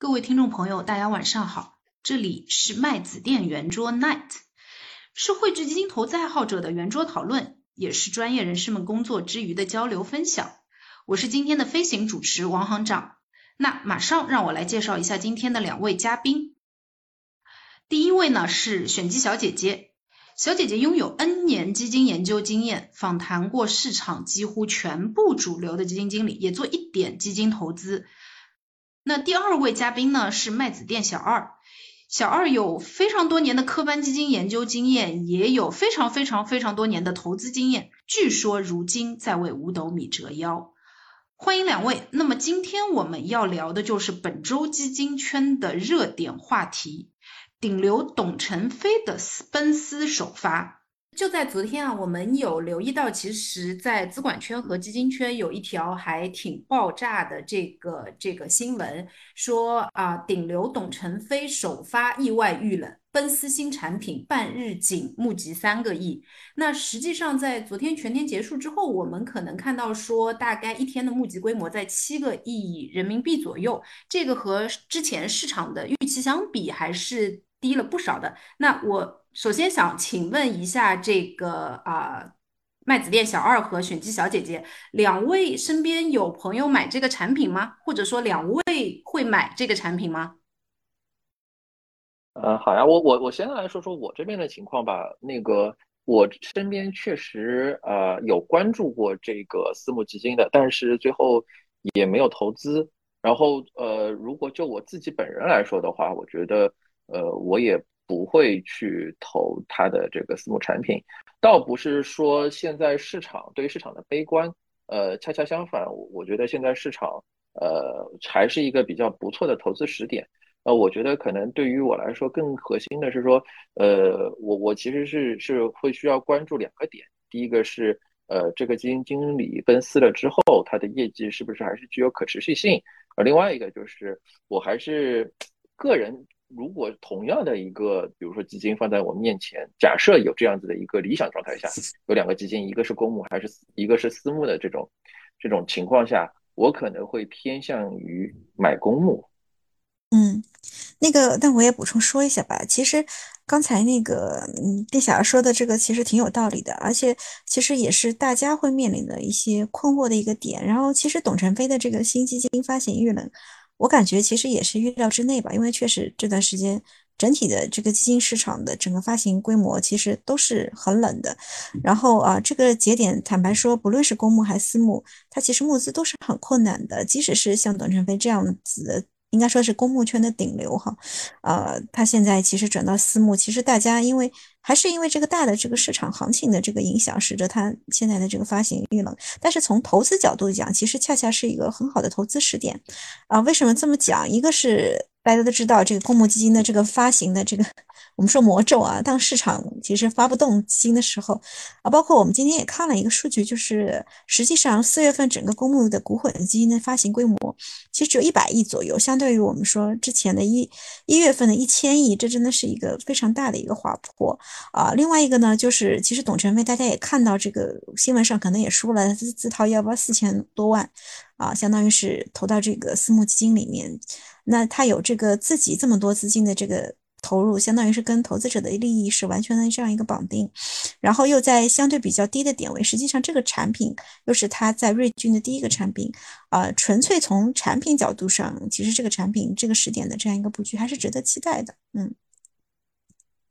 各位听众朋友，大家晚上好，这里是麦子店圆桌 Night，是汇聚基金投资爱好者的圆桌讨论，也是专业人士们工作之余的交流分享。我是今天的飞行主持王行长，那马上让我来介绍一下今天的两位嘉宾。第一位呢是选基小姐姐，小姐姐拥有 N 年基金研究经验，访谈过市场几乎全部主流的基金经理，也做一点基金投资。那第二位嘉宾呢是麦子店小二，小二有非常多年的科班基金研究经验，也有非常非常非常多年的投资经验，据说如今在为五斗米折腰。欢迎两位。那么今天我们要聊的就是本周基金圈的热点话题，顶流董承非的奔私首发。就在昨天啊，我们有留意到，其实，在资管圈和基金圈有一条还挺爆炸的这个这个新闻，说啊，顶流董承非首发意外遇冷，奔私新产品半日仅募集三个亿。那实际上在昨天全天结束之后，我们可能看到说，大概一天的募集规模在七个亿人民币左右，这个和之前市场的预期相比还是低了不少的。那我。首先想请问一下这个啊，麦子店小二和选基小姐姐，两位身边有朋友买这个产品吗？或者说两位会买这个产品吗？呃，好呀，我我我先来说说我这边的情况吧。那个我身边确实呃有关注过这个私募基金的，但是最后也没有投资。然后呃，如果就我自己本人来说的话，我觉得呃我也。不会去投它的这个私募产品，倒不是说现在市场对于市场的悲观，呃，恰恰相反，我觉得现在市场呃还是一个比较不错的投资时点。呃，我觉得可能对于我来说更核心的是说，呃，我我其实是是会需要关注两个点，第一个是呃这个基金经理分私了之后，他的业绩是不是还是具有可持续性，而另外一个就是我还是个人。如果同样的一个，比如说基金放在我面前，假设有这样子的一个理想状态下，有两个基金，一个是公募，还是一个是私募的这种这种情况下，我可能会偏向于买公募。嗯，那个，但我也补充说一下吧。其实刚才那个，嗯，店小二说的这个其实挺有道理的，而且其实也是大家会面临的一些困惑的一个点。然后，其实董承非的这个新基金发行遇冷。我感觉其实也是预料之内吧，因为确实这段时间整体的这个基金市场的整个发行规模其实都是很冷的。然后啊，这个节点坦白说，不论是公募还是私募，它其实募资都是很困难的。即使是像董承飞这样子的。应该说是公募圈的顶流哈，呃，他现在其实转到私募，其实大家因为还是因为这个大的这个市场行情的这个影响，使得他现在的这个发行遇冷。但是从投资角度讲，其实恰恰是一个很好的投资时点啊。为什么这么讲？一个是大家都知道，这个公募基金的这个发行的这个。我们说魔咒啊，当市场其实发不动基金的时候啊，包括我们今天也看了一个数据，就是实际上四月份整个公募的股混基金的发行规模其实只有一百亿左右，相对于我们说之前的一一月份的一千亿，这真的是一个非常大的一个滑坡啊。另外一个呢，就是其实董承非大家也看到这个新闻上可能也说了，自自掏腰包四千多万啊，相当于是投到这个私募基金里面，那他有这个自己这么多资金的这个。投入相当于是跟投资者的利益是完全的这样一个绑定，然后又在相对比较低的点位，实际上这个产品又是它在瑞军的第一个产品，啊，纯粹从产品角度上，其实这个产品这个时点的这样一个布局还是值得期待的，嗯，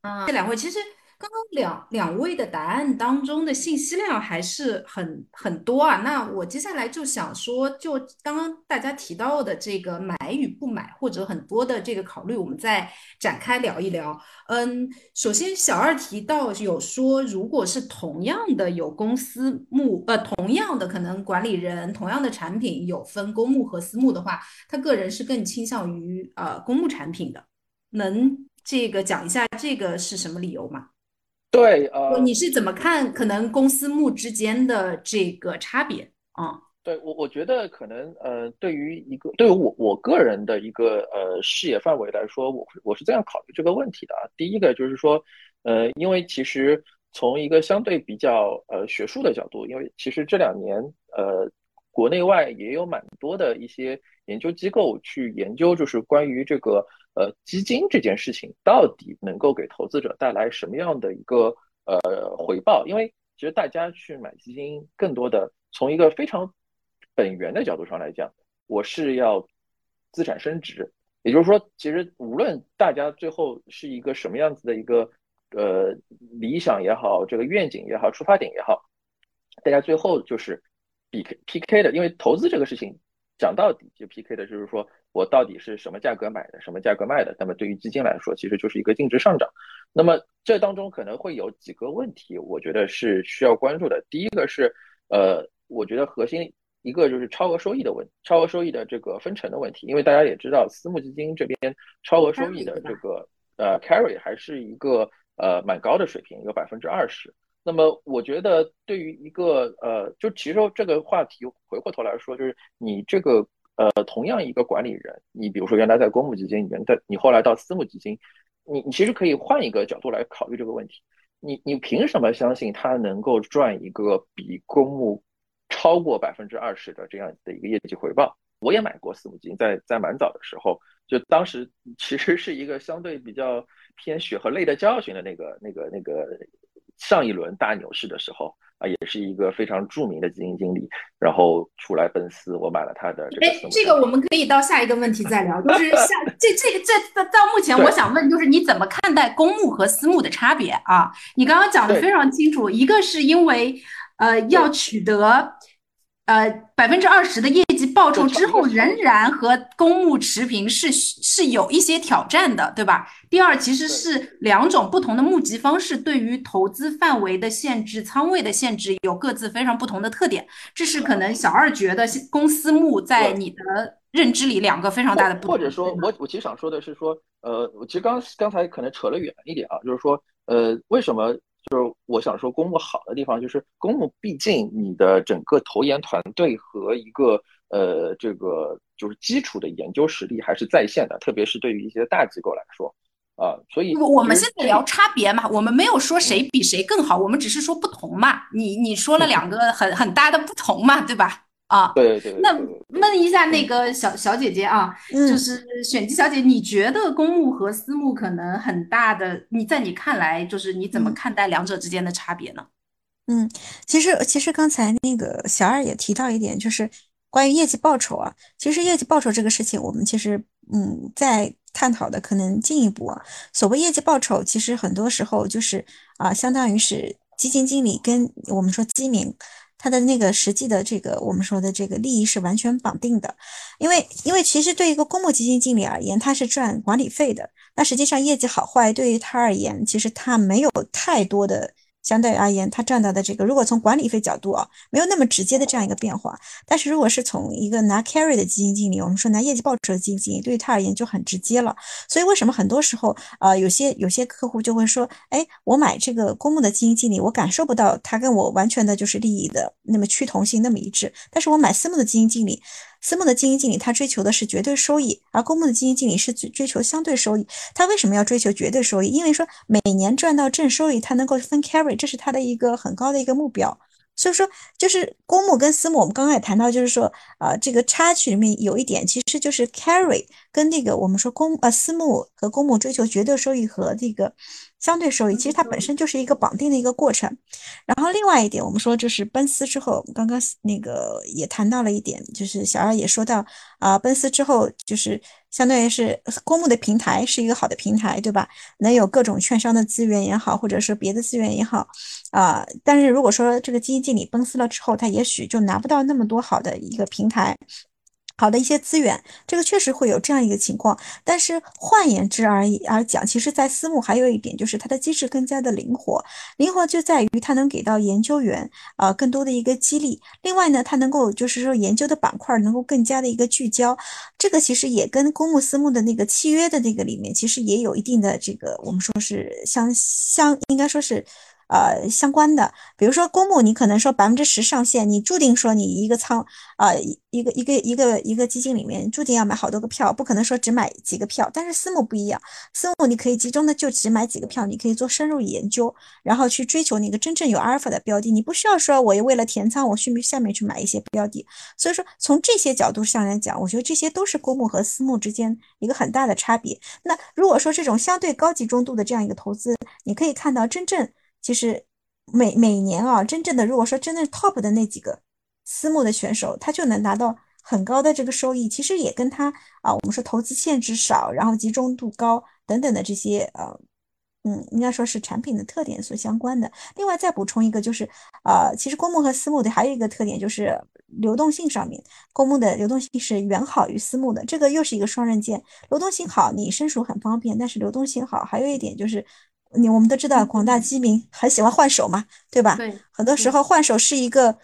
啊，这两位其实。刚刚两两位的答案当中的信息量还是很很多啊，那我接下来就想说，就刚刚大家提到的这个买与不买，或者很多的这个考虑，我们再展开聊一聊。嗯，首先小二提到有说，如果是同样的有公司募，呃，同样的可能管理人，同样的产品有分公募和私募的话，他个人是更倾向于呃公募产品的。能这个讲一下这个是什么理由吗？对，呃，你是怎么看可能公私募之间的这个差别啊？对我，我觉得可能，呃，对于一个对于我我个人的一个呃视野范围来说，我我是这样考虑这个问题的啊。第一个就是说，呃，因为其实从一个相对比较呃学术的角度，因为其实这两年呃国内外也有蛮多的一些研究机构去研究，就是关于这个呃基金这件事情到底能够给投资者带来什么样的一个呃回报？因为其实大家去买基金，更多的从一个非常本源的角度上来讲，我是要资产升值。也就是说，其实无论大家最后是一个什么样子的一个呃理想也好，这个愿景也好，出发点也好，大家最后就是比 P K 的，因为投资这个事情讲到底就 P K 的，就是说我到底是什么价格买的，什么价格卖的。那么对于基金来说，其实就是一个净值上涨。那么这当中可能会有几个问题，我觉得是需要关注的。第一个是，呃，我觉得核心。一个就是超额收益的问，超额收益的这个分成的问题，因为大家也知道，私募基金这边超额收益的这个呃 carry 还是一个呃蛮高的水平，有百分之二十。那么我觉得对于一个呃，就其实这个话题回过头来说，就是你这个呃同样一个管理人，你比如说原来在公募基金里面，但你后来到私募基金，你你其实可以换一个角度来考虑这个问题，你你凭什么相信他能够赚一个比公募超过百分之二十的这样的一个业绩回报，我也买过私募基金，在在蛮早的时候，就当时 其实是一个相对比较偏血和泪的教训的那个那个那个上一轮大牛市的时候啊，也是一个非常著名的基金经理，然后出来奔私，我买了他的这个。哎，这个我们可以到下一个问题再聊，就是下这这个这到目前我想问就是你怎么看待公募和私募的差别啊？你刚刚讲的非常清楚，一个是因为。呃，要取得呃百分之二十的业绩报酬之后，仍然和公募持平，是是有一些挑战的，对吧？第二，其实是两种不同的募集方式，对于投资范围的限制、仓位的限制，有各自非常不同的特点。这是可能小二觉得公司募在你的认知里两个非常大的不同。或者说我我其实想说的是说，呃，我其实刚刚才可能扯了远一点啊，就是说，呃，为什么？就是我想说，公募好的地方就是公募，毕竟你的整个投研团队和一个呃这个就是基础的研究实力还是在线的，特别是对于一些大机构来说啊，所以我们现在聊差别嘛，我们没有说谁比谁更好，我们只是说不同嘛。你你说了两个很很大的不同嘛，对吧？啊，对对对，那问一下那个小小姐姐啊，就是选基小姐，你觉得公募和私募可能很大的？你在你看来，就是你怎么看待两者之间的差别呢？嗯，其实其实刚才那个小二也提到一点，就是关于业绩报酬啊。其实业绩报酬这个事情，我们其实嗯在探讨的可能进一步啊。所谓业绩报酬，其实很多时候就是啊，相当于是基金经理跟我们说基民。他的那个实际的这个我们说的这个利益是完全绑定的，因为因为其实对一个公募基金经理而言，他是赚管理费的，那实际上业绩好坏对于他而言，其实他没有太多的。相对而言，他赚到的这个，如果从管理费角度啊，没有那么直接的这样一个变化。但是如果是从一个拿 carry 的基金经理，我们说拿业绩报酬的基金经理，对于他而言就很直接了。所以为什么很多时候啊，有些有些客户就会说，哎，我买这个公募的基金经理，我感受不到他跟我完全的就是利益的那么趋同性那么一致。但是我买私募的基金经理。私募的基金经理，他追求的是绝对收益，而公募的基金经理是追求相对收益。他为什么要追求绝对收益？因为说每年赚到正收益，他能够分 carry，这是他的一个很高的一个目标。所以说，就是公募跟私募，我们刚刚也谈到，就是说，啊，这个插曲里面有一点，其实就是 carry 跟那个我们说公呃私募和公募追求绝对收益和这个。相对收益其实它本身就是一个绑定的一个过程，然后另外一点，我们说就是奔私之后，刚刚那个也谈到了一点，就是小二也说到啊，奔私之后就是相当于是公募的平台是一个好的平台，对吧？能有各种券商的资源也好，或者是别的资源也好啊，但是如果说这个基金经理奔私了之后，他也许就拿不到那么多好的一个平台。好的一些资源，这个确实会有这样一个情况。但是换言之而而讲，其实，在私募还有一点就是它的机制更加的灵活，灵活就在于它能给到研究员啊更多的一个激励。另外呢，它能够就是说研究的板块能够更加的一个聚焦。这个其实也跟公募私募的那个契约的那个里面，其实也有一定的这个我们说是相相应该说是。呃相关的。比如说公募，你可能说百分之十上限，你注定说你一个仓啊一个一个一个一个基金里面注定要买好多个票，不可能说只买几个票。但是私募不一样，私募你可以集中的就只买几个票，你可以做深入研究，然后去追求那个真正有阿尔法的标的。你不需要说我为了填仓，我去下面去买一些标的。所以说从这些角度上来讲，我觉得这些都是公募和私募之间一个很大的差别。那如果说这种相对高集中度的这样一个投资，你可以看到真正其实每每年啊，真正的如果说真正 top 的那几个私募的选手，他就能拿到很高的这个收益。其实也跟他啊，我们说投资限制少，然后集中度高等等的这些呃。嗯，应该说是产品的特点所相关的。另外再补充一个，就是呃，其实公募和私募的还有一个特点就是流动性上面，公募的流动性是远好于私募的，这个又是一个双刃剑。流动性好，你申赎很方便，但是流动性好还有一点就是，你我们都知道广大基民很喜欢换手嘛，对吧？对，很多时候换手是一个，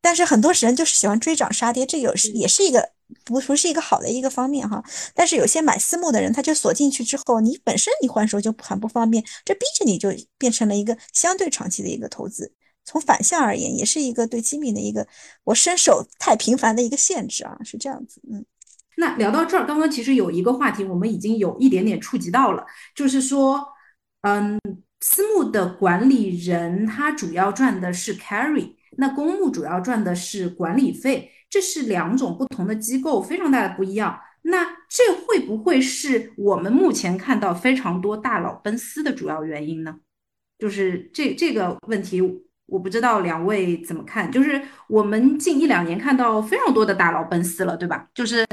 但是很多人就是喜欢追涨杀跌，这有是也是一个。不不是一个好的一个方面哈，但是有些买私募的人，他就锁进去之后，你本身你换手就很不方便，这逼着你就变成了一个相对长期的一个投资。从反向而言，也是一个对基民的一个我伸手太频繁的一个限制啊，是这样子。嗯，那聊到这儿，刚刚其实有一个话题，我们已经有一点点触及到了，就是说，嗯，私募的管理人他主要赚的是 carry，那公募主要赚的是管理费。这是两种不同的机构，非常大的不一样。那这会不会是我们目前看到非常多大佬奔私的主要原因呢？就是这这个问题，我不知道两位怎么看。就是我们近一两年看到非常多的大佬奔私了，对吧？就是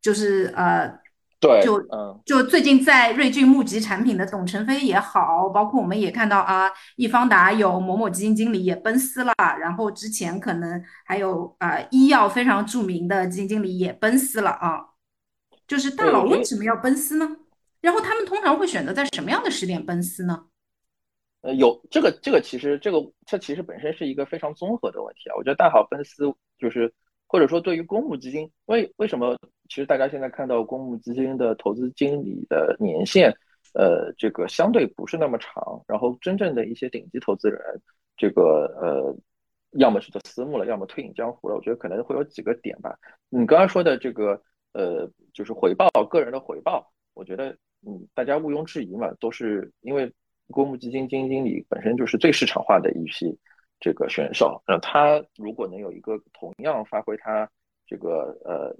就是呃。对，就就最近在瑞俊募集产品的董承飞也好，包括我们也看到啊，易方达有某某基金经理也奔私了，然后之前可能还有啊医药非常著名的基金经理也奔私了啊，就是大佬为什么要奔私呢？然后他们通常会选择在什么样的时点奔私呢？呃，有这个这个其实这个这其实本身是一个非常综合的问题啊，我觉得大佬奔私就是。或者说，对于公募基金，为为什么其实大家现在看到公募基金的投资经理的年限，呃，这个相对不是那么长，然后真正的一些顶级投资人，这个呃，要么是做私募了，要么退隐江湖了。我觉得可能会有几个点吧。你刚刚说的这个呃，就是回报个人的回报，我觉得嗯，大家毋庸置疑嘛，都是因为公募基金基金经理本身就是最市场化的一批。这个选手，那他如果能有一个同样发挥他这个呃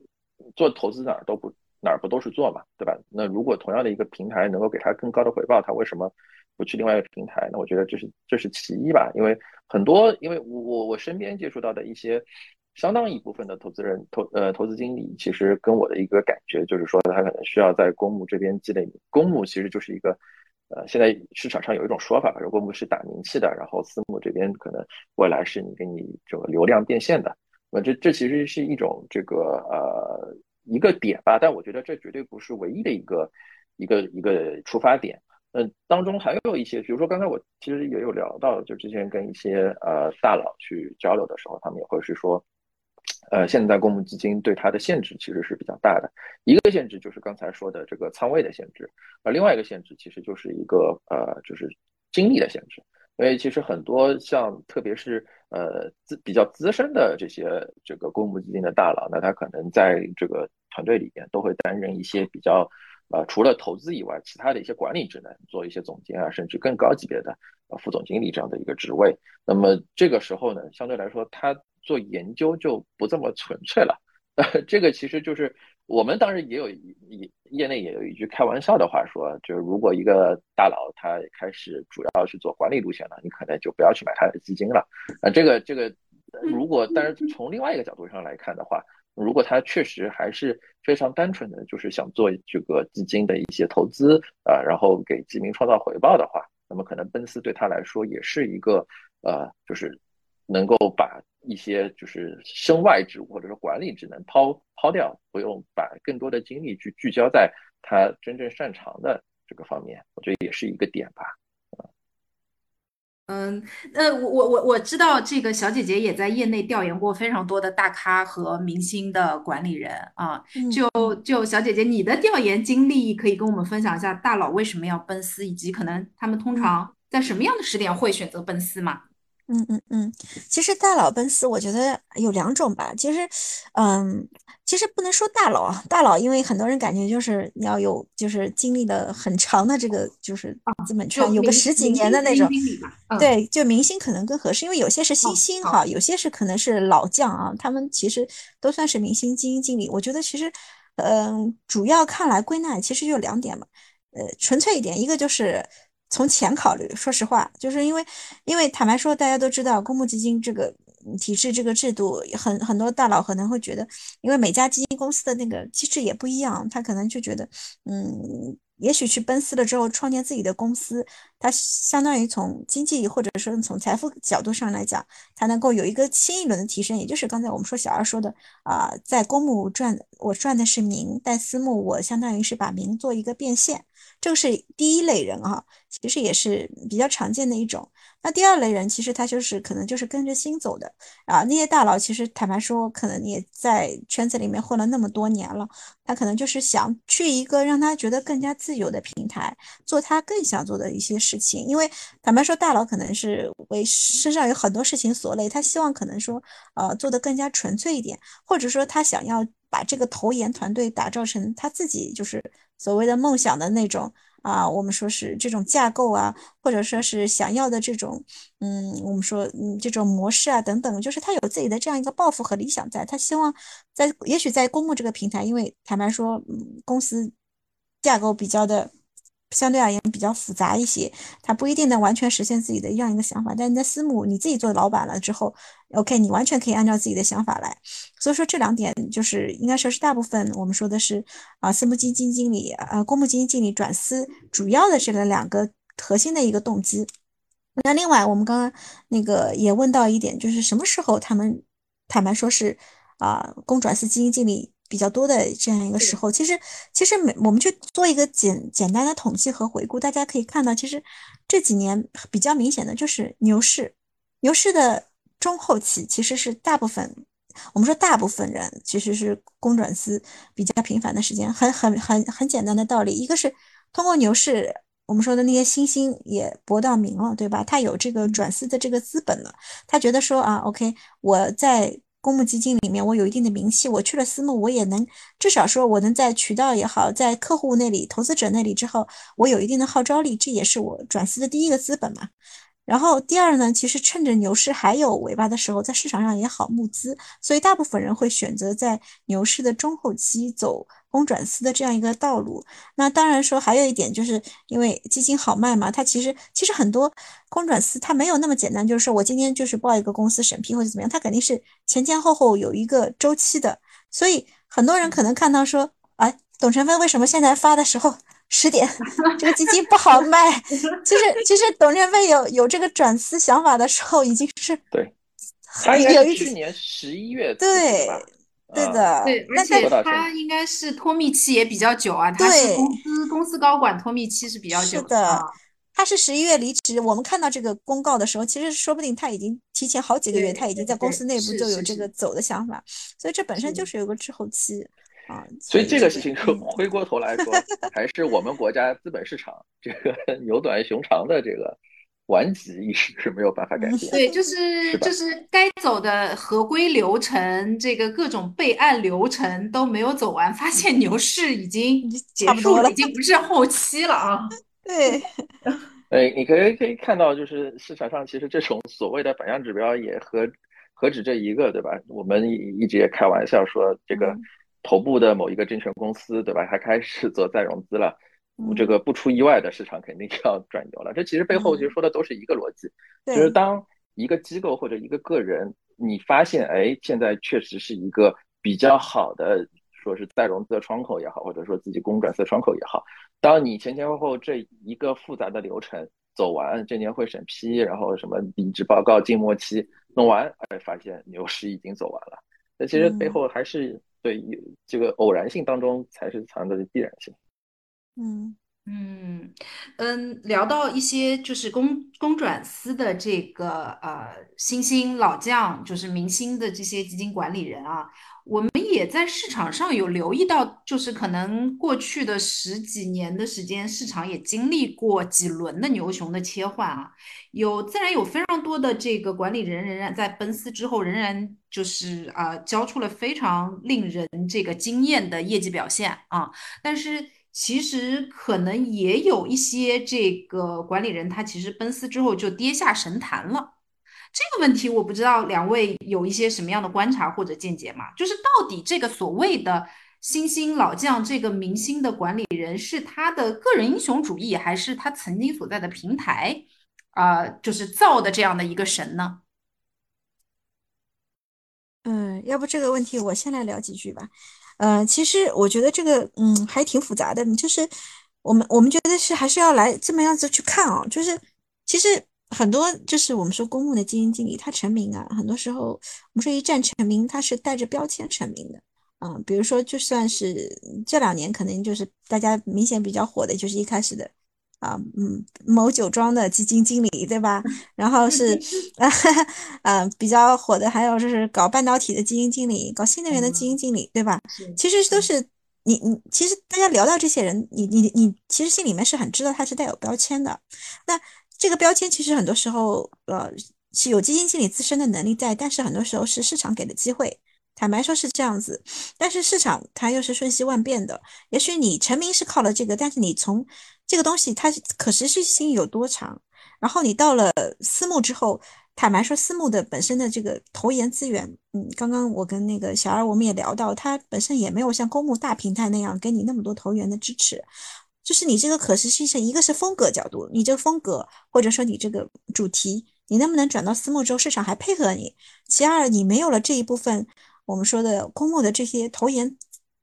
做投资哪儿都不哪儿不都是做嘛，对吧？那如果同样的一个平台能够给他更高的回报，他为什么不去另外一个平台？那我觉得这是这是其一吧。因为很多，因为我我我身边接触到的一些相当一部分的投资人投呃投资经理，其实跟我的一个感觉就是说，他可能需要在公募这边积累，公募其实就是一个。呃，现在市场上有一种说法，如果我们是打名气的，然后私募这边可能未来是你给你这个流量变现的，那这这其实是一种这个呃一个点吧，但我觉得这绝对不是唯一的一个一个一个出发点。嗯，当中还有一些，比如说刚才我其实也有聊到，就之前跟一些呃大佬去交流的时候，他们也会是说。呃，现在公募基金对它的限制其实是比较大的。一个限制就是刚才说的这个仓位的限制，而另外一个限制其实就是一个呃，就是精力的限制。因为其实很多像特别是呃资比较资深的这些这个公募基金的大佬，那他可能在这个团队里边都会担任一些比较呃除了投资以外，其他的一些管理职能，做一些总监啊，甚至更高级别的呃副总经理这样的一个职位。那么这个时候呢，相对来说他。做研究就不这么纯粹了，呃，这个其实就是我们当然也有业业内也有一句开玩笑的话说，就是如果一个大佬他开始主要是做管理路线了，你可能就不要去买他的基金了，啊，这个这个如果但是从另外一个角度上来看的话，如果他确实还是非常单纯的就是想做这个基金的一些投资啊，然后给基民创造回报的话，那么可能奔四对他来说也是一个呃，就是能够把。一些就是身外之物或者说管理职能抛抛掉，不用把更多的精力去聚焦在他真正擅长的这个方面，我觉得也是一个点吧。嗯，呃，我我我我知道这个小姐姐也在业内调研过非常多的大咖和明星的管理人啊，就就小姐姐你的调研经历可以跟我们分享一下大佬为什么要奔私，以及可能他们通常。在什么样的时点会选择奔私吗？嗯嗯嗯，其实大佬奔四，我觉得有两种吧。其实，嗯，其实不能说大佬啊，大佬，因为很多人感觉就是你要有，就是经历了很长的这个就是资本圈，有个十几年的那种，对，就明星可能更合适，因为有些是新星哈，有些是可能是老将啊，他们其实都算是明星基金经理。我觉得其实，嗯，主要看来归纳其实就两点嘛，呃，纯粹一点，一个就是。从钱考虑，说实话，就是因为，因为坦白说，大家都知道公募基金这个体制、这个制度，很很多大佬可能会觉得，因为每家基金公司的那个机制也不一样，他可能就觉得，嗯。也许去奔私了之后，创建自己的公司，它相当于从经济或者说从财富角度上来讲，才能够有一个新一轮的提升。也就是刚才我们说小二说的啊，在公募赚我赚的是名，但私募我相当于是把名做一个变现，这个是第一类人哈，其实也是比较常见的一种。那第二类人其实他就是可能就是跟着心走的啊，那些大佬其实坦白说，可能也在圈子里面混了那么多年了，他可能就是想去一个让他觉得更加自由的平台，做他更想做的一些事情。因为坦白说，大佬可能是为身上有很多事情所累，他希望可能说呃做的更加纯粹一点，或者说他想要把这个投研团队打造成他自己就是所谓的梦想的那种。啊，我们说是这种架构啊，或者说是想要的这种，嗯，我们说嗯这种模式啊等等，就是他有自己的这样一个抱负和理想在，他希望在也许在公募这个平台，因为坦白说，嗯，公司架构比较的。相对而言比较复杂一些，他不一定能完全实现自己的这样一个想法。但你在私募，你自己做老板了之后，OK，你完全可以按照自己的想法来。所以说这两点就是应该说是大部分我们说的是啊，私募基金经理呃，公募基金经理转私主要的这个两个核心的一个动机。那另外我们刚刚那个也问到一点，就是什么时候他们坦白说是啊，公转私基金经理。比较多的这样一个时候，其实其实每我们去做一个简简单的统计和回顾，大家可以看到，其实这几年比较明显的就是牛市，牛市的中后期其实是大部分我们说大部分人其实是公转私比较频繁的时间，很很很很简单的道理，一个是通过牛市，我们说的那些新兴也博到名了，对吧？他有这个转私的这个资本了，他觉得说啊，OK，我在。公募基金里面，我有一定的名气，我去了私募，我也能至少说，我能在渠道也好，在客户那里、投资者那里之后，我有一定的号召力，这也是我转私的第一个资本嘛。然后第二呢，其实趁着牛市还有尾巴的时候，在市场上也好募资，所以大部分人会选择在牛市的中后期走公转私的这样一个道路。那当然说还有一点，就是因为基金好卖嘛，它其实其实很多公转私它没有那么简单，就是说我今天就是报一个公司审批或者怎么样，它肯定是前前后后有一个周期的。所以很多人可能看到说，哎，董成飞为什么现在发的时候？十点，这个基金不好卖。其实，其实董建飞有有这个转思想法的时候，已经是对，他应该是去年十一月对，对的，对，而且他应该是脱密期也比较久啊。他是公司公司高管脱密期是比较久的。他是十一月离职，我们看到这个公告的时候，其实说不定他已经提前好几个月，他已经在公司内部就有这个走的想法。所以这本身就是有个滞后期。啊，所以这个事情说回过头来说，还是我们国家资本市场这个牛短熊长的这个顽疾意识是没有办法改变。对，就是就是该走的合规流程，这个各种备案流程都没有走完，发现牛市已经结束了，已经不是后期了啊。对，哎，你可以可以看到，就是市场上其实这种所谓的反向指标也何何止这一个，对吧？我们一直也开玩笑说这个。头部的某一个证券公司，对吧？它开始做再融资了，这个不出意外的市场肯定要转牛了。这其实背后其实说的都是一个逻辑，就是当一个机构或者一个个人，你发现哎，现在确实是一个比较好的，说是再融资的窗口也好，或者说自己公转资窗口也好，当你前前后后这一个复杂的流程走完，证监会审批，然后什么离职报告、静默期弄完，哎，发现牛市已经走完了。那其实背后还是。对，这个偶然性当中才是藏着的必然性。嗯，嗯嗯，聊到一些就是公公转私的这个呃新兴老将，就是明星的这些基金管理人啊，我们也在市场上有留意到，就是可能过去的十几年的时间，市场也经历过几轮的牛熊的切换啊，有自然有非常多的这个管理人仍然在奔四之后，仍然就是啊交出了非常令人这个惊艳的业绩表现啊，但是。其实可能也有一些这个管理人，他其实奔四之后就跌下神坛了。这个问题我不知道两位有一些什么样的观察或者见解吗？就是到底这个所谓的新兴老将，这个明星的管理人是他的个人英雄主义，还是他曾经所在的平台啊，就是造的这样的一个神呢？嗯，要不这个问题我先来聊几句吧。呃，其实我觉得这个，嗯，还挺复杂的。就是我们我们觉得是还是要来这么样子去看啊。就是其实很多就是我们说公募的基金经理他成名啊，很多时候我们说一战成名，他是带着标签成名的。嗯，比如说就算是这两年可能就是大家明显比较火的，就是一开始的。啊，嗯，某酒庄的基金经理，对吧？然后是，呃，比较火的，还有就是搞半导体的基金经理，搞新能源的基金经理，对吧？其实都是你，你其实大家聊到这些人，你你你，其实心里面是很知道他是带有标签的。那这个标签其实很多时候，呃，是有基金经理自身的能力在，但是很多时候是市场给的机会。坦白说是这样子，但是市场它又是瞬息万变的。也许你成名是靠了这个，但是你从这个东西它可持续性有多长？然后你到了私募之后，坦白说，私募的本身的这个投研资源，嗯，刚刚我跟那个小二我们也聊到，它本身也没有像公募大平台那样给你那么多投研的支持。就是你这个可持续性，一个是风格角度，你这个风格或者说你这个主题，你能不能转到私募之后市场还配合你？其二，你没有了这一部分。我们说的公募的这些投研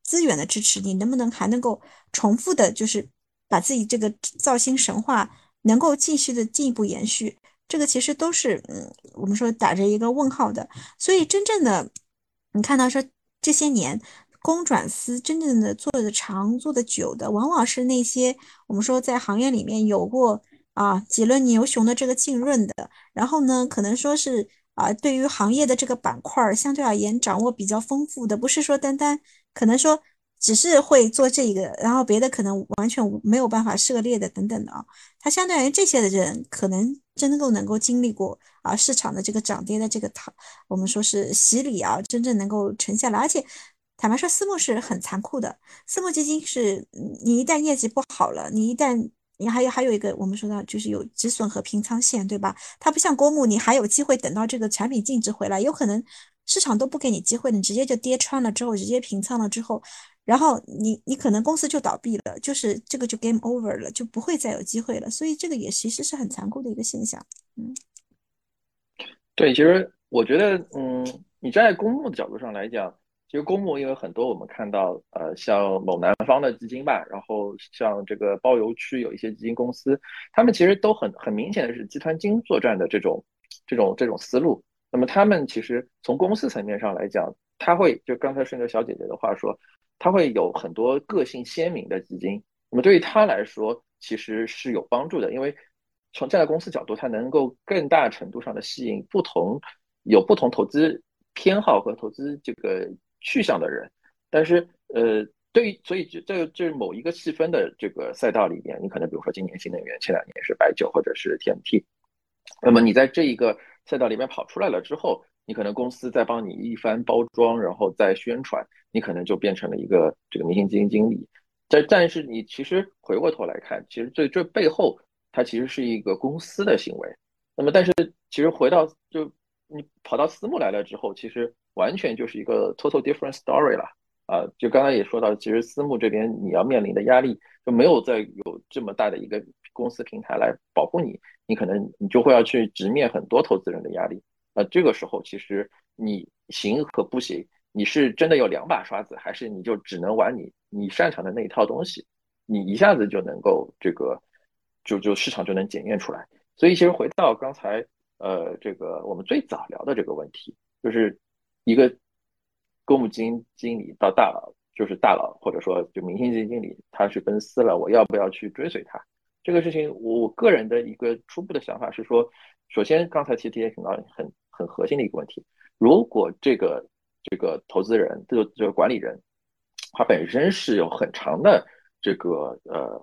资源的支持，你能不能还能够重复的，就是把自己这个造星神话能够继续的进一步延续？这个其实都是嗯，我们说打着一个问号的。所以真正的你看到说这些年公转私真正的做的长、做的久的，往往是那些我们说在行业里面有过啊几轮牛熊的这个浸润的，然后呢，可能说是。啊，对于行业的这个板块相对而言掌握比较丰富的，不是说单单可能说只是会做这个，然后别的可能完全没有办法涉猎的等等的啊。他相对于这些的人，可能真的够能够经历过啊市场的这个涨跌的这个套，我们说是洗礼啊，真正能够沉下来。而且坦白说，私募是很残酷的，私募基金是你一旦业绩不好了，你一旦。你还有还有一个，我们说到就是有止损和平仓线，对吧？它不像公募，你还有机会等到这个产品净值回来，有可能市场都不给你机会，你直接就跌穿了之后，直接平仓了之后，然后你你可能公司就倒闭了，就是这个就 game over 了，就不会再有机会了。所以这个也其实是很残酷的一个现象。嗯，对，其实我觉得，嗯，你站在公募的角度上来讲。其实公募，因为很多我们看到，呃，像某南方的基金吧，然后像这个包邮区有一些基金公司，他们其实都很很明显的是集团经作战的这种这种这种思路。那么他们其实从公司层面上来讲，他会就刚才顺着小姐姐的话说，他会有很多个性鲜明的基金。那么对于他来说，其实是有帮助的，因为从站在公司角度，它能够更大程度上的吸引不同有不同投资偏好和投资这个。去向的人，但是呃，对于所以这这这某一个细分的这个赛道里面，你可能比如说今年新能源，前两年是白酒或者是 TMT，那么你在这一个赛道里面跑出来了之后，你可能公司在帮你一番包装，然后再宣传，你可能就变成了一个这个明星基金经理。但但是你其实回过头来看，其实这这背后它其实是一个公司的行为。那么但是其实回到就你跑到私募来了之后，其实。完全就是一个 total different story 了啊！就刚才也说到，其实私募这边你要面临的压力就没有再有这么大的一个公司平台来保护你，你可能你就会要去直面很多投资人的压力。那这个时候，其实你行和不行，你是真的有两把刷子，还是你就只能玩你你擅长的那一套东西？你一下子就能够这个就就市场就能检验出来。所以其实回到刚才呃这个我们最早聊的这个问题，就是。一个公募基金经理到大佬，就是大佬或者说就明星基金经理他去奔私了，我要不要去追随他？这个事情，我个人的一个初步的想法是说，首先刚才其实也讲到很很核心的一个问题，如果这个这个投资人这个这个管理人，他本身是有很长的这个呃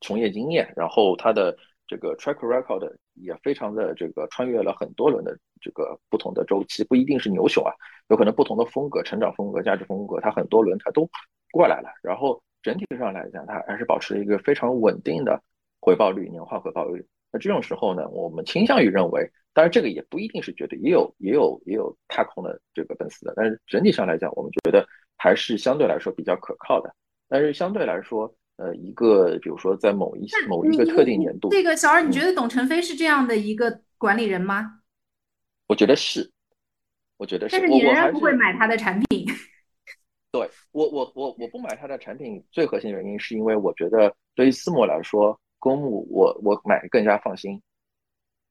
从业经验，然后他的这个 track record 也非常的这个穿越了很多轮的这个不同的周期，不一定是牛熊啊，有可能不同的风格、成长风格、价值风格，他很多轮他都过来了，然后整体上来讲，他还是保持一个非常稳定的。回报率，年化回报率。那这种时候呢，我们倾向于认为，当然这个也不一定是绝对，也有也有也有踏空的这个奔四的。但是整体上来讲，我们觉得还是相对来说比较可靠的。但是相对来说，呃，一个比如说在某一某一个特定年度，这个小二，你觉得董承飞是这样的一个管理人吗？我觉得是，我觉得是。但是你仍然不会买他的产品。对我我我我不买他的产品，最核心的原因是因为我觉得对于私募来说。公募我我买更加放心，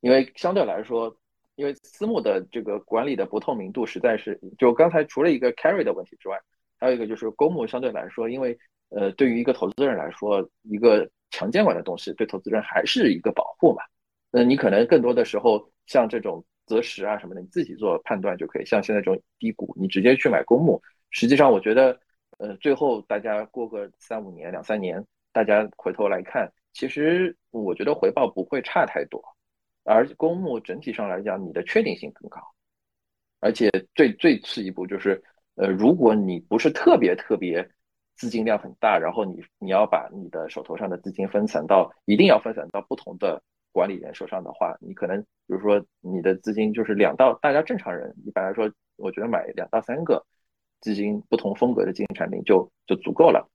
因为相对来说，因为私募的这个管理的不透明度实在是，就刚才除了一个 carry 的问题之外，还有一个就是公募相对来说，因为呃对于一个投资人来说，一个强监管的东西对投资人还是一个保护嘛。那你可能更多的时候像这种择时啊什么的，你自己做判断就可以。像现在这种低谷，你直接去买公募，实际上我觉得，呃最后大家过个三五年两三年，大家回头来看。其实我觉得回报不会差太多，而公募整体上来讲，你的确定性更高，而且最最次一步就是，呃，如果你不是特别特别资金量很大，然后你你要把你的手头上的资金分散到一定要分散到不同的管理人手上的话，你可能比如说你的资金就是两到大家正常人一般来说，我觉得买两到三个基金不同风格的基金产品就就足够了。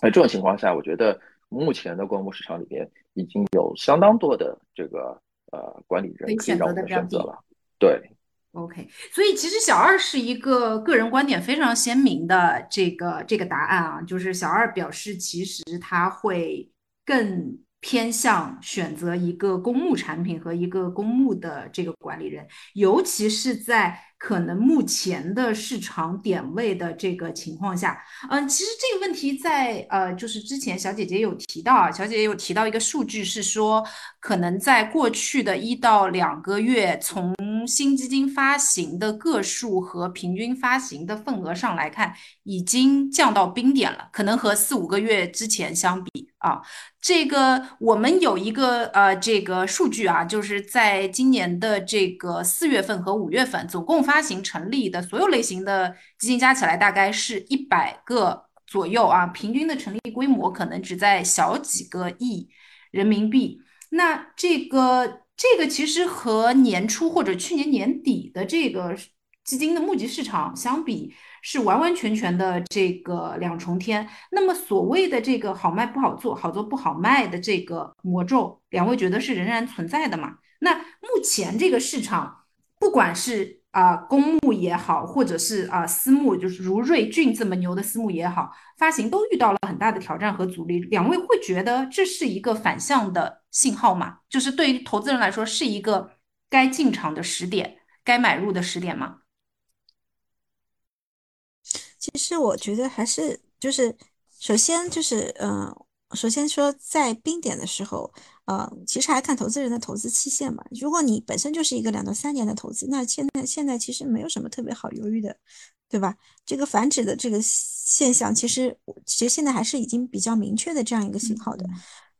在这种情况下，我觉得。目前的公募市场里边已经有相当多的这个呃管理人可以让我们选择了，对，OK，所以其实小二是一个个人观点非常鲜明的这个这个答案啊，就是小二表示其实他会更。偏向选择一个公募产品和一个公募的这个管理人，尤其是在可能目前的市场点位的这个情况下，嗯，其实这个问题在呃，就是之前小姐姐有提到啊，小姐姐有提到一个数据是说，可能在过去的一到两个月，从新基金发行的个数和平均发行的份额上来看，已经降到冰点了，可能和四五个月之前相比。啊，这个我们有一个呃，这个数据啊，就是在今年的这个四月份和五月份，总共发行成立的所有类型的基金加起来大概是一百个左右啊，平均的成立规模可能只在小几个亿人民币。那这个这个其实和年初或者去年年底的这个基金的募集市场相比。是完完全全的这个两重天。那么所谓的这个好卖不好做，好做不好卖的这个魔咒，两位觉得是仍然存在的吗？那目前这个市场，不管是啊公募也好，或者是啊私募，就是如瑞俊这么牛的私募也好，发行都遇到了很大的挑战和阻力。两位会觉得这是一个反向的信号吗？就是对于投资人来说，是一个该进场的时点，该买入的时点吗？其实我觉得还是就是，首先就是，嗯，首先说在冰点的时候，呃，其实还看投资人的投资期限嘛。如果你本身就是一个两到三年的投资，那现在现在其实没有什么特别好犹豫的，对吧？这个繁殖的这个现象，其实其实现在还是已经比较明确的这样一个信号的。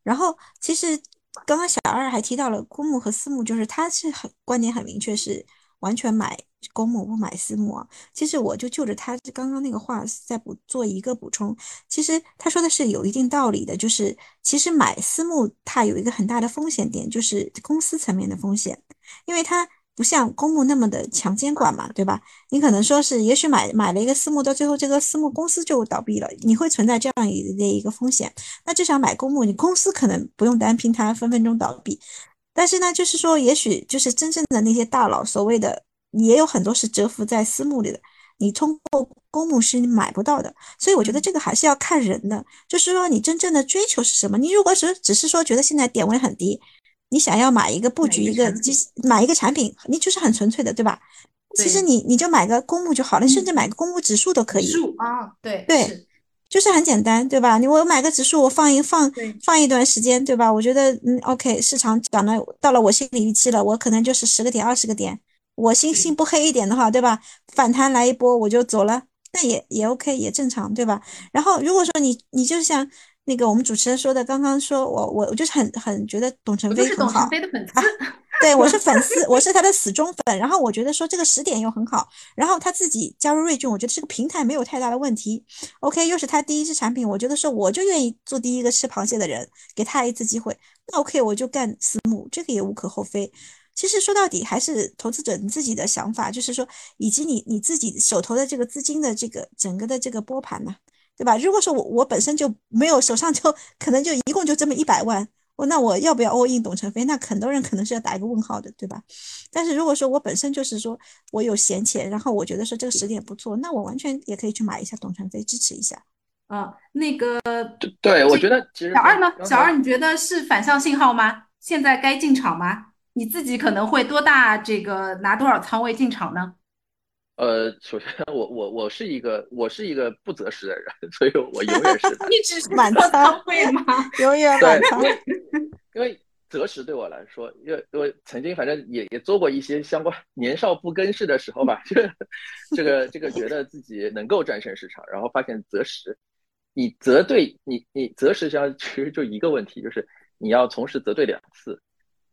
然后，其实刚刚小二还提到了公募和私募，就是他是很观点很明确，是完全买。公募不买私募啊，其实我就就着他刚刚那个话再补做一个补充。其实他说的是有一定道理的，就是其实买私募它有一个很大的风险点，就是公司层面的风险，因为它不像公募那么的强监管嘛，对吧？你可能说是也许买买了一个私募，到最后这个私募公司就倒闭了，你会存在这样一的一个风险。那至少买公募，你公司可能不用担心它分分钟倒闭，但是呢，就是说也许就是真正的那些大佬所谓的。也有很多是蛰伏在私募里的，你通过公募是你买不到的，所以我觉得这个还是要看人的，就是说你真正的追求是什么。你如果只只是说觉得现在点位很低，你想要买一个布局一个基买一个产品，你就是很纯粹的，对吧？其实你你就买个公募就好了，甚至买个公募指数都可以。指数啊，对对，就是很简单，对吧？你我买个指数，我放一放放一段时间，对吧？我觉得嗯，OK，市场涨了到了我心理预期了，我可能就是十个点、二十个点，我心心不黑一点的话，对吧？反弹来一波我就走了，那也也 OK，也正常，对吧？然后如果说你你就像那个我们主持人说的，刚刚说我我我就是很很觉得董承飞很好。对，我是粉丝，我是他的死忠粉。然后我觉得说这个时点又很好，然后他自己加入瑞俊，我觉得这个平台没有太大的问题。OK，又是他第一支产品，我觉得说我就愿意做第一个吃螃蟹的人，给他一次机会。那 OK，我就干私募，这个也无可厚非。其实说到底还是投资者你自己的想法，就是说以及你你自己手头的这个资金的这个整个的这个波盘呢，对吧？如果说我我本身就没有手上就 可能就一共就这么一百万。我那我要不要 all in 董承飞？那很多人可能是要打一个问号的，对吧？但是如果说我本身就是说我有闲钱，然后我觉得说这个时点不错，那我完全也可以去买一下董承飞，支持一下。啊，那个对，我觉得小二呢？小二，你觉得是反向信号吗？现在该进场吗？你自己可能会多大这个拿多少仓位进场呢？呃，首先我我我是一个我是一个不择时的人，所以我永远是 一直是满仓会吗？永远满仓。因为择时对我来说，因为我曾经反正也也做过一些相关年少不更事的时候吧，就 这个这个觉得自己能够战胜市场，然后发现择时，你择对，你你择时相其实就一个问题，就是你要同时择对两次，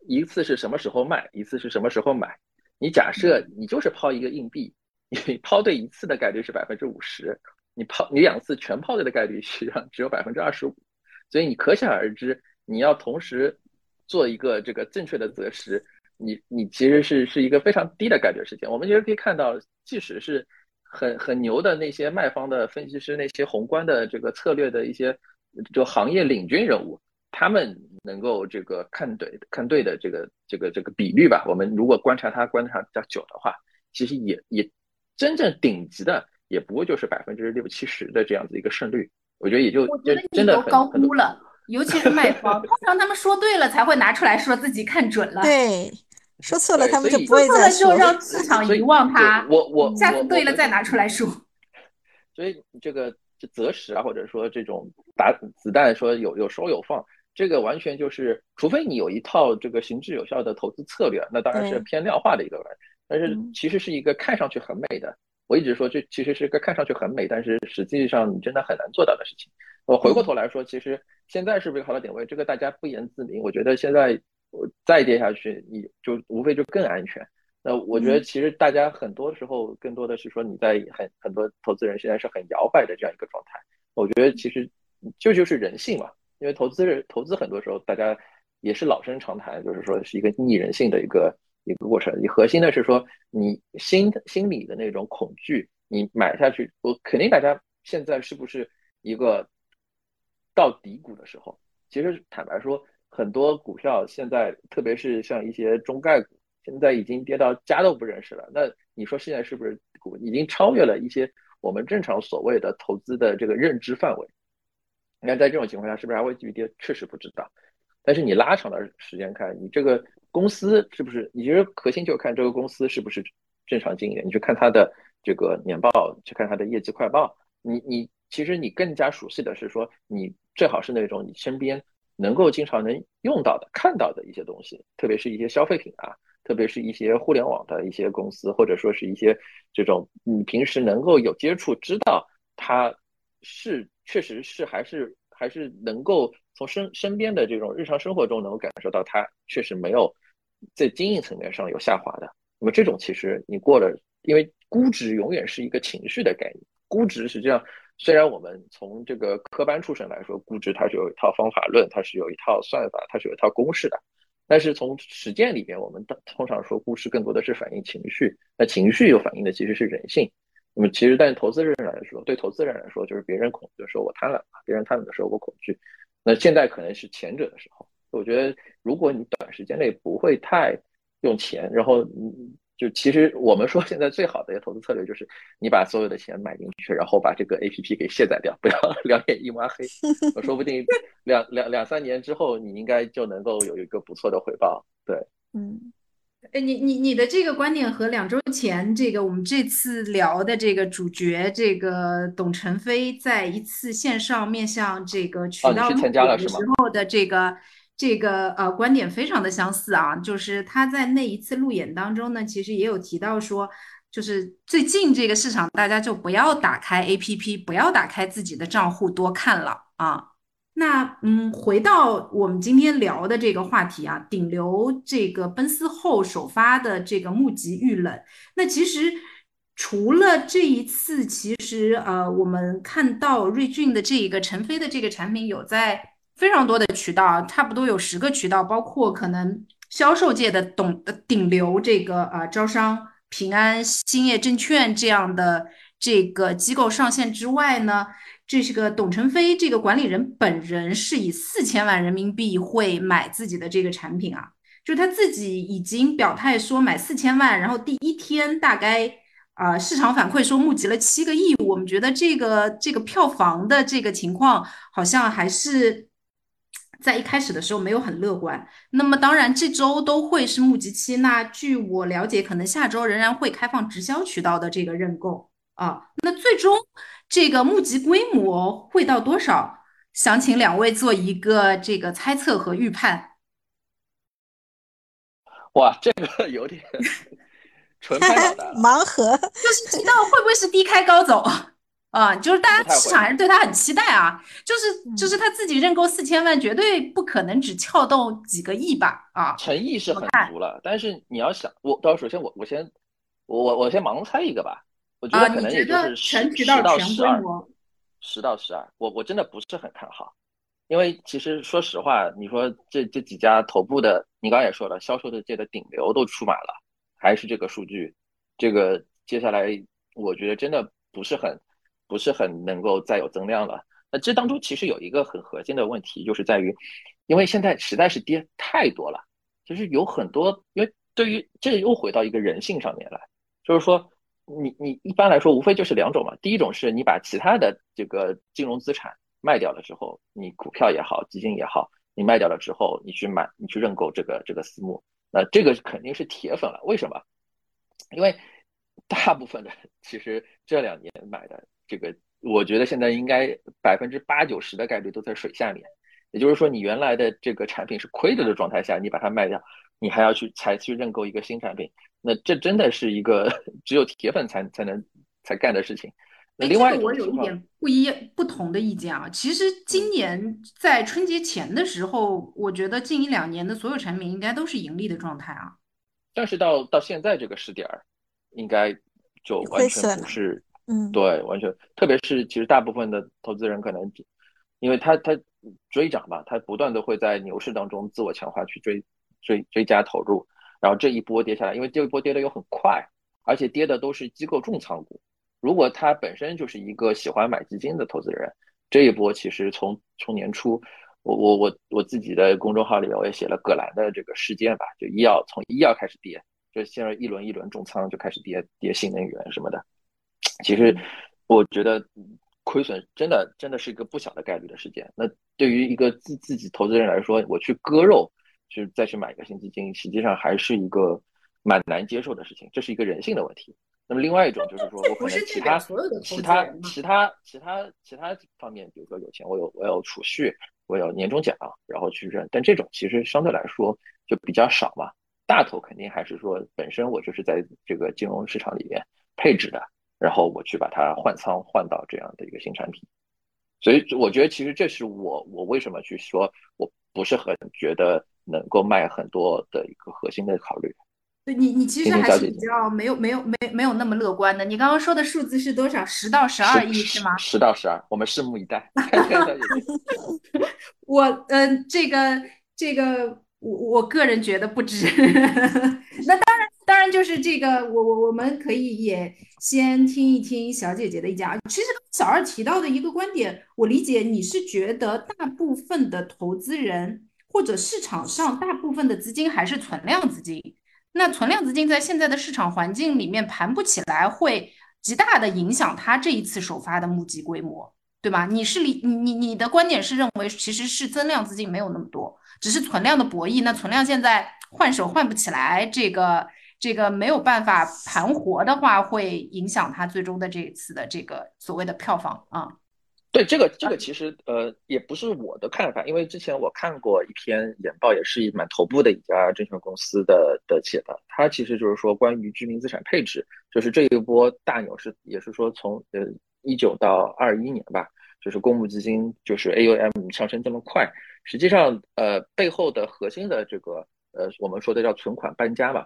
一次是什么时候卖，一次是什么时候买。你假设你就是抛一个硬币。你抛对一次的概率是百分之五十，你抛你两次全抛对的概率实际上只有百分之二十五，所以你可想而知，你要同时做一个这个正确的择时，你你其实是是一个非常低的概率事件。我们其实可以看到，即使是很很牛的那些卖方的分析师，那些宏观的这个策略的一些就行业领军人物，他们能够这个看对看对的这个这个这个比率吧，我们如果观察他观察比较久的话，其实也也。真正顶级的也不过就是百分之六七十的这样子一个胜率，我觉得也就真的高估了，尤其是卖方，通常他们说对了才会拿出来说自己看准了，对，说错了他们就不会再说，就让市场遗忘它。我我下次对了再拿出来说。所以这个择时啊，或者说这种打子弹说有有收有放，这个完全就是，除非你有一套这个行之有效的投资策略，那当然是偏量化的一个玩意。但是其实是一个看上去很美的，我一直说这其实是个看上去很美，但是实际上你真的很难做到的事情。我回过头来说，其实现在是不是好的点位，这个大家不言自明。我觉得现在我再跌下去，你就无非就更安全。那我觉得其实大家很多时候更多的是说你在很很多投资人现在是很摇摆的这样一个状态。我觉得其实这就是人性嘛，因为投资人投资很多时候大家也是老生常谈，就是说是一个逆人性的一个。一个过程，你核心的是说，你心心里的那种恐惧，你买下去，我肯定大家现在是不是一个到底谷的时候？其实坦白说，很多股票现在，特别是像一些中概股，现在已经跌到家都不认识了。那你说现在是不是股已经超越了一些我们正常所谓的投资的这个认知范围？你看在这种情况下，是不是还会继续跌？确实不知道。但是你拉长的时间看，你这个。公司是不是？你觉得核心就看这个公司是不是正常经营？你去看它的这个年报，去看它的业绩快报。你你其实你更加熟悉的是说，你最好是那种你身边能够经常能用到的、看到的一些东西，特别是一些消费品啊，特别是一些互联网的一些公司，或者说是一些这种你平时能够有接触，知道它是确实是还是还是能够从身身边的这种日常生活中能够感受到它确实没有。在经营层面上有下滑的，那么这种其实你过了，因为估值永远是一个情绪的概念。估值实际上，虽然我们从这个科班出身来说，估值它是有一套方法论，它是有一套算法，它是有一套公式的。但是从实践里边，我们通常说估值更多的是反映情绪，那情绪又反映的其实是人性。那么其实，但投资人来说，对投资人来说，就是别人恐惧的时候我贪婪，别人贪婪的时候我恐惧。那现在可能是前者的时候。我觉得，如果你短时间内不会太用钱，然后就其实我们说现在最好的一个投资策略就是你把所有的钱买进去，然后把这个 A P P 给卸载掉，不要 两眼一抹黑。我说不定两两两三年之后，你应该就能够有一个不错的回报。对，嗯，哎，你你你的这个观点和两周前这个我们这次聊的这个主角这个董承飞在一次线上面向这个渠道参加了是吗？时候的这个这个呃观点非常的相似啊，就是他在那一次路演当中呢，其实也有提到说，就是最近这个市场大家就不要打开 APP，不要打开自己的账户多看了啊。那嗯，回到我们今天聊的这个话题啊，顶流这个奔四后首发的这个募集遇冷。那其实除了这一次，其实呃，我们看到瑞俊的这个陈飞的这个产品有在非常多的渠道，差不多有十个渠道，包括可能销售界的董顶流这个啊招商、平安、兴业证券这样的这个机构上线之外呢。这是个董承飞这个管理人本人是以四千万人民币会买自己的这个产品啊，就他自己已经表态说买四千万，然后第一天大概啊市场反馈说募集了七个亿，我们觉得这个这个票房的这个情况好像还是在一开始的时候没有很乐观。那么当然这周都会是募集期，那据我了解，可能下周仍然会开放直销渠道的这个认购啊，那最终。这个募集规模会到多少？想请两位做一个这个猜测和预判。哇，这个有点 纯拍脑袋，盲盒。就是知道会不会是低开高走啊？就是大家市场还是对他很期待啊。就是就是他自己认购四千万，绝对不可能只撬动几个亿吧？啊，诚意是很足了。但是你要想，我到首先我我先我我我先盲猜一个吧。我觉得可能也就是十十到十二，十到十二，我我真的不是很看好，因为其实说实话，你说这这几家头部的，你刚刚也说了，销售的界的顶流都出马了，还是这个数据，这个接下来我觉得真的不是很不是很能够再有增量了。那这当中其实有一个很核心的问题，就是在于，因为现在实在是跌太多了，就是有很多，因为对于这又回到一个人性上面来，就是说。你你一般来说无非就是两种嘛，第一种是你把其他的这个金融资产卖掉了之后，你股票也好，基金也好，你卖掉了之后，你去买，你去认购这个这个私募，那这个肯定是铁粉了。为什么？因为大部分的其实这两年买的这个，我觉得现在应该百分之八九十的概率都在水下面，也就是说你原来的这个产品是亏着的状态下，你把它卖掉，你还要去才去认购一个新产品。那这真的是一个 只有铁粉才才能才干的事情。那另外我有一点不一不同的意见啊。其实今年在春节前的时候，我觉得近一两年的所有产品应该都是盈利的状态啊。但是到到现在这个时点儿，应该就完全不是。嗯，对，完全。特别是其实大部分的投资人可能，因为他他追涨嘛，他不断的会在牛市当中自我强化去追追追加投入。然后这一波跌下来，因为这一波跌的又很快，而且跌的都是机构重仓股。如果他本身就是一个喜欢买基金的投资人，这一波其实从从年初，我我我我自己的公众号里面我也写了葛兰的这个事件吧，就医药从医药开始跌，就现在一轮一轮重仓就开始跌跌新能源什么的。其实我觉得亏损真的真的是一个不小的概率的事件。那对于一个自自己投资人来说，我去割肉。就再去买一个新基金，实际上还是一个蛮难接受的事情，这是一个人性的问题。那么另外一种就是说，我可能其他其他其他其他其他方面，比如说有钱，我有我有储蓄，我有年终奖，然后去认。但这种其实相对来说就比较少嘛。大头肯定还是说本身我就是在这个金融市场里面配置的，然后我去把它换仓换到这样的一个新产品。所以我觉得其实这是我我为什么去说我不是很觉得。能够卖很多的一个核心的考虑，对你，你其实还是比较没有没有没没有那么乐观的。你刚刚说的数字是多少？十到十二亿是吗？十到十二，我们拭目以待。我嗯，这个这个，我我个人觉得不值。那当然，当然就是这个，我我我们可以也先听一听小姐姐的意见啊。其实小二提到的一个观点，我理解你是觉得大部分的投资人。或者市场上大部分的资金还是存量资金，那存量资金在现在的市场环境里面盘不起来，会极大的影响它这一次首发的募集规模，对吧？你是你你你的观点是认为其实是增量资金没有那么多，只是存量的博弈。那存量现在换手换不起来，这个这个没有办法盘活的话，会影响它最终的这一次的这个所谓的票房啊。对这个，这个其实呃也不是我的看法，因为之前我看过一篇研报，也是蛮头部的一家证券公司的的写的，它其实就是说关于居民资产配置，就是这一波大牛市也是说从呃一九到二一年吧，就是公募基金就是 AUM 上升这么快，实际上呃背后的核心的这个呃我们说的叫存款搬家嘛，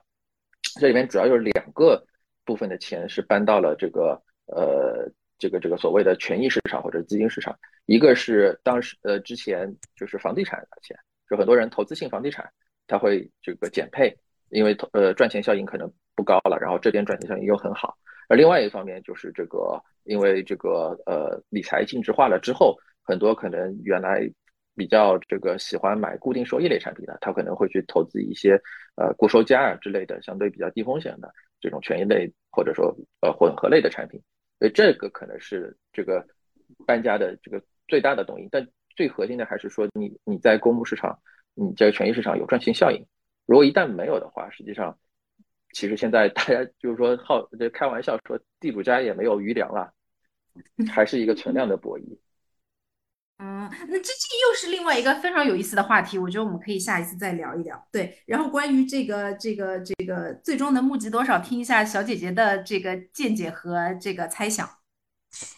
这里面主要有两个部分的钱是搬到了这个呃。这个这个所谓的权益市场或者资金市场，一个是当时呃之前就是房地产的钱，就很多人投资性房地产，他会这个减配，因为呃赚钱效应可能不高了，然后这边赚钱效应又很好。而另外一方面就是这个，因为这个呃理财净值化了之后，很多可能原来比较这个喜欢买固定收益类产品的，他可能会去投资一些呃固收加啊之类的相对比较低风险的这种权益类或者说呃混合类的产品。所以这个可能是这个搬家的这个最大的动因，但最核心的还是说你你在公募市场，你这个权益市场有赚钱效应。如果一旦没有的话，实际上其实现在大家就是说好这开玩笑说地主家也没有余粮了，还是一个存量的博弈。嗯，那这这又是另外一个非常有意思的话题，我觉得我们可以下一次再聊一聊。对，然后关于这个这个这个最终能募集多少，听一下小姐姐的这个见解和这个猜想。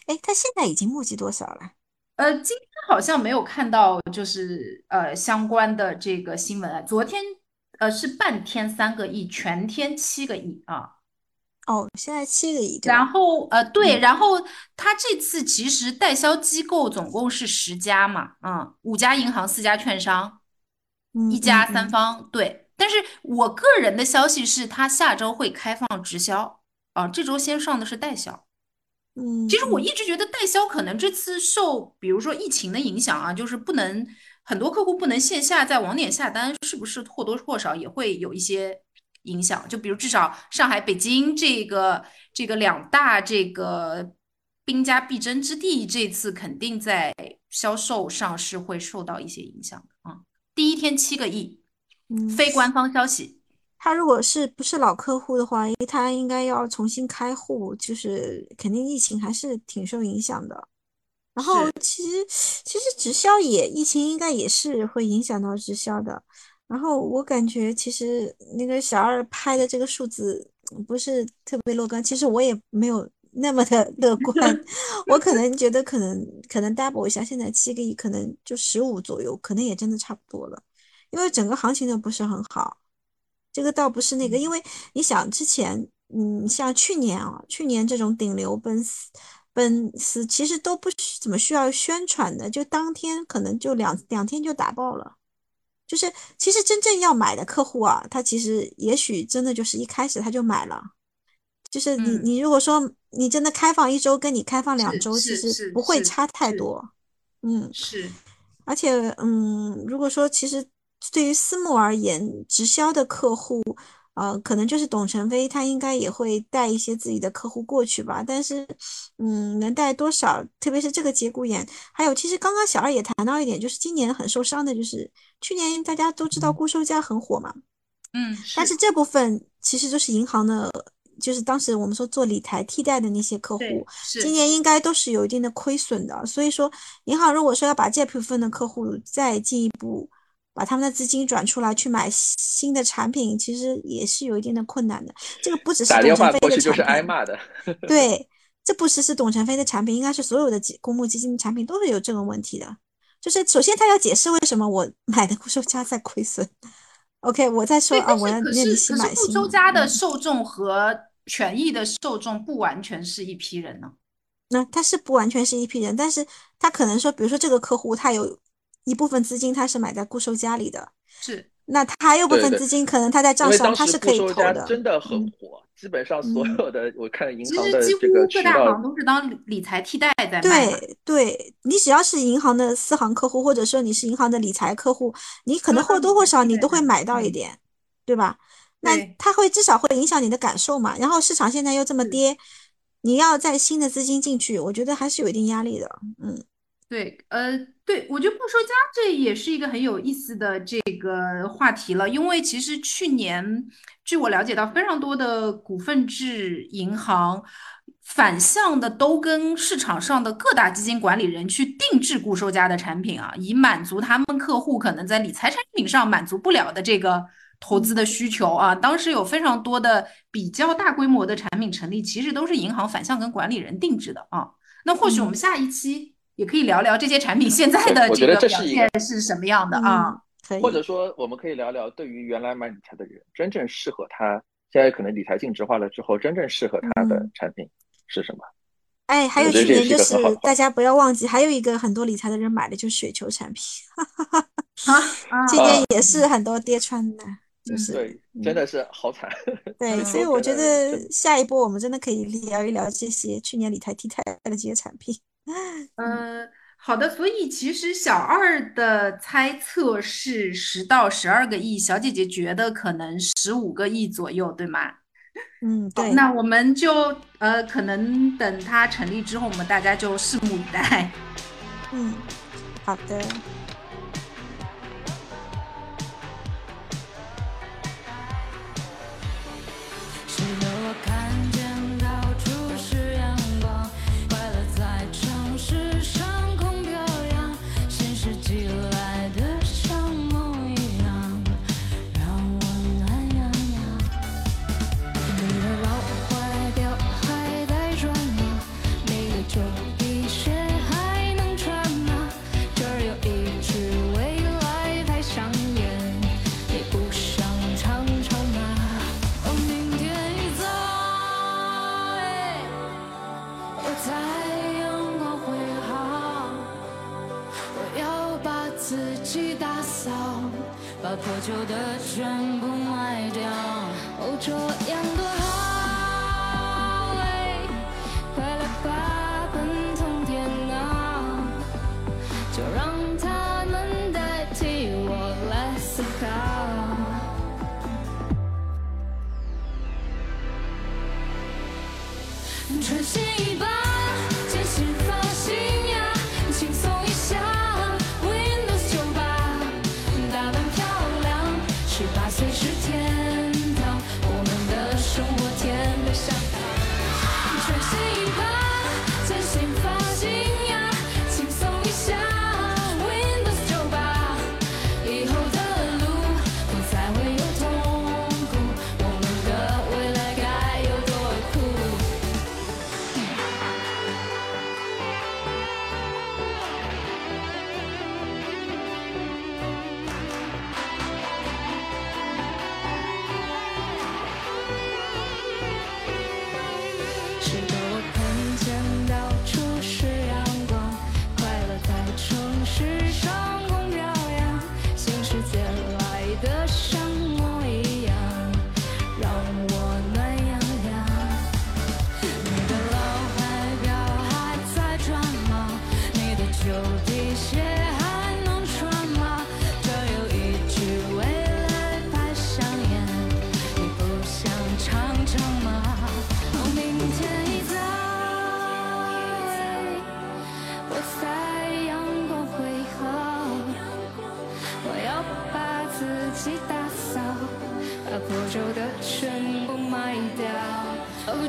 哎，他现在已经募集多少了？呃，今天好像没有看到，就是呃相关的这个新闻。昨天呃是半天三个亿，全天七个亿啊。哦，现在七个亿。然后呃，对，然后他这次其实代销机构总共是十家嘛，嗯，五家银行，四家券商，一家三方。对，但是我个人的消息是他下周会开放直销，啊，这周先上的是代销。嗯，其实我一直觉得代销可能这次受比如说疫情的影响啊，就是不能很多客户不能线下在网点下单，是不是或多或少也会有一些。影响就比如至少上海、北京这个这个两大这个兵家必争之地，这次肯定在销售上是会受到一些影响的啊。第一天七个亿，非官方消息。他如果是不是老客户的话，因为他应该要重新开户，就是肯定疫情还是挺受影响的。然后其实其实直销也疫情应该也是会影响到直销的。然后我感觉其实那个小二拍的这个数字不是特别乐观，其实我也没有那么的乐 观，我可能觉得可能可能 double 一下，现在七个亿可能就十五左右，可能也真的差不多了，因为整个行情都不是很好，这个倒不是那个，因为你想之前，嗯，像去年啊，去年这种顶流奔四奔四其实都不怎么需要宣传的，就当天可能就两两天就打爆了。就是，其实真正要买的客户啊，他其实也许真的就是一开始他就买了。就是你，你如果说你真的开放一周，跟你开放两周，其实不会差太多。嗯，是。而且，嗯，如果说其实对于私募而言，直销的客户。呃，可能就是董承飞，他应该也会带一些自己的客户过去吧。但是，嗯，能带多少？特别是这个节骨眼，还有，其实刚刚小二也谈到一点，就是今年很受伤的，就是去年大家都知道固收加很火嘛，嗯，但是这部分其实就是银行的，就是当时我们说做理财替代的那些客户，今年应该都是有一定的亏损的。所以说，银行如果说要把这部分的客户再进一步。把他们的资金转出来去买新的产品，其实也是有一定的困难的。这个不只是董承飞的产品，对，这不只是董承飞的产品，应该是所有的基公募基金产品都是有这个问题的。就是首先他要解释为什么我 买的固收加在亏损。OK，我再说啊，我要那你新买新。固收加的受众和权益的受众不完全是一批人呢。那他是不完全是一批人，但是他可能说，比如说这个客户他有。一部分资金他是买在固收家里的，是。那他还有部分资金可能他在账上他是可以投的。真的很火，基本上所有的我看银行的这个各大行都是当理财替代在卖。对对，你只要是银行的私行客户，或者说你是银行的理财客户，你可能或多或少你都会买到一点，对吧？那它会至少会影响你的感受嘛。然后市场现在又这么跌，你要在新的资金进去，我觉得还是有一定压力的。嗯。对，呃，对，我觉得不说家这也是一个很有意思的这个话题了，因为其实去年，据我了解到，非常多的股份制银行反向的都跟市场上的各大基金管理人去定制固收加的产品啊，以满足他们客户可能在理财产品上满足不了的这个投资的需求啊。当时有非常多的比较大规模的产品成立，其实都是银行反向跟管理人定制的啊。那或许我们下一期。也可以聊聊这些产品 现在的这个表现是什么样的啊？或者说，我们可以聊聊对于原来买理财的人，真正适合他，现在可能理财净值化了之后，真正适合他的产品是什么？哎，还有去年就是大家不要忘记，还有一个很多理财的人买的就是雪球产品，啊，今年也是很多跌穿的，就是对，真的是好惨。对，所以我觉得下一波我们真的可以聊一聊这些去年理财替代的这些产品。嗯，好的。所以其实小二的猜测是十到十二个亿，小姐姐觉得可能十五个亿左右，对吗？嗯，对。那我们就呃，可能等它成立之后，我们大家就拭目以待。嗯，好的。去打扫，把破旧的全部卖掉，哦，这样多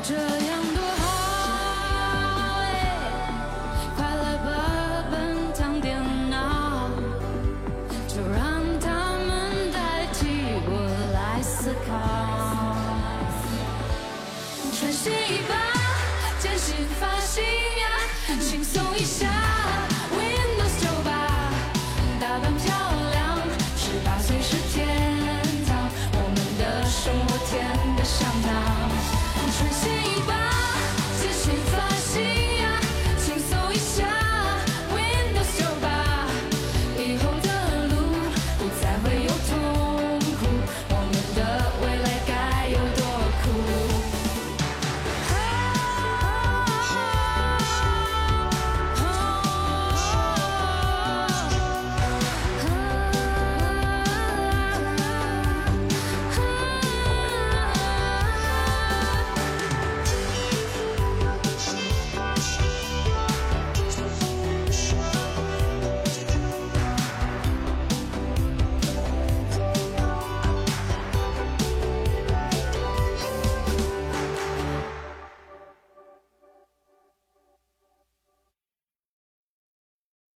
就，这样。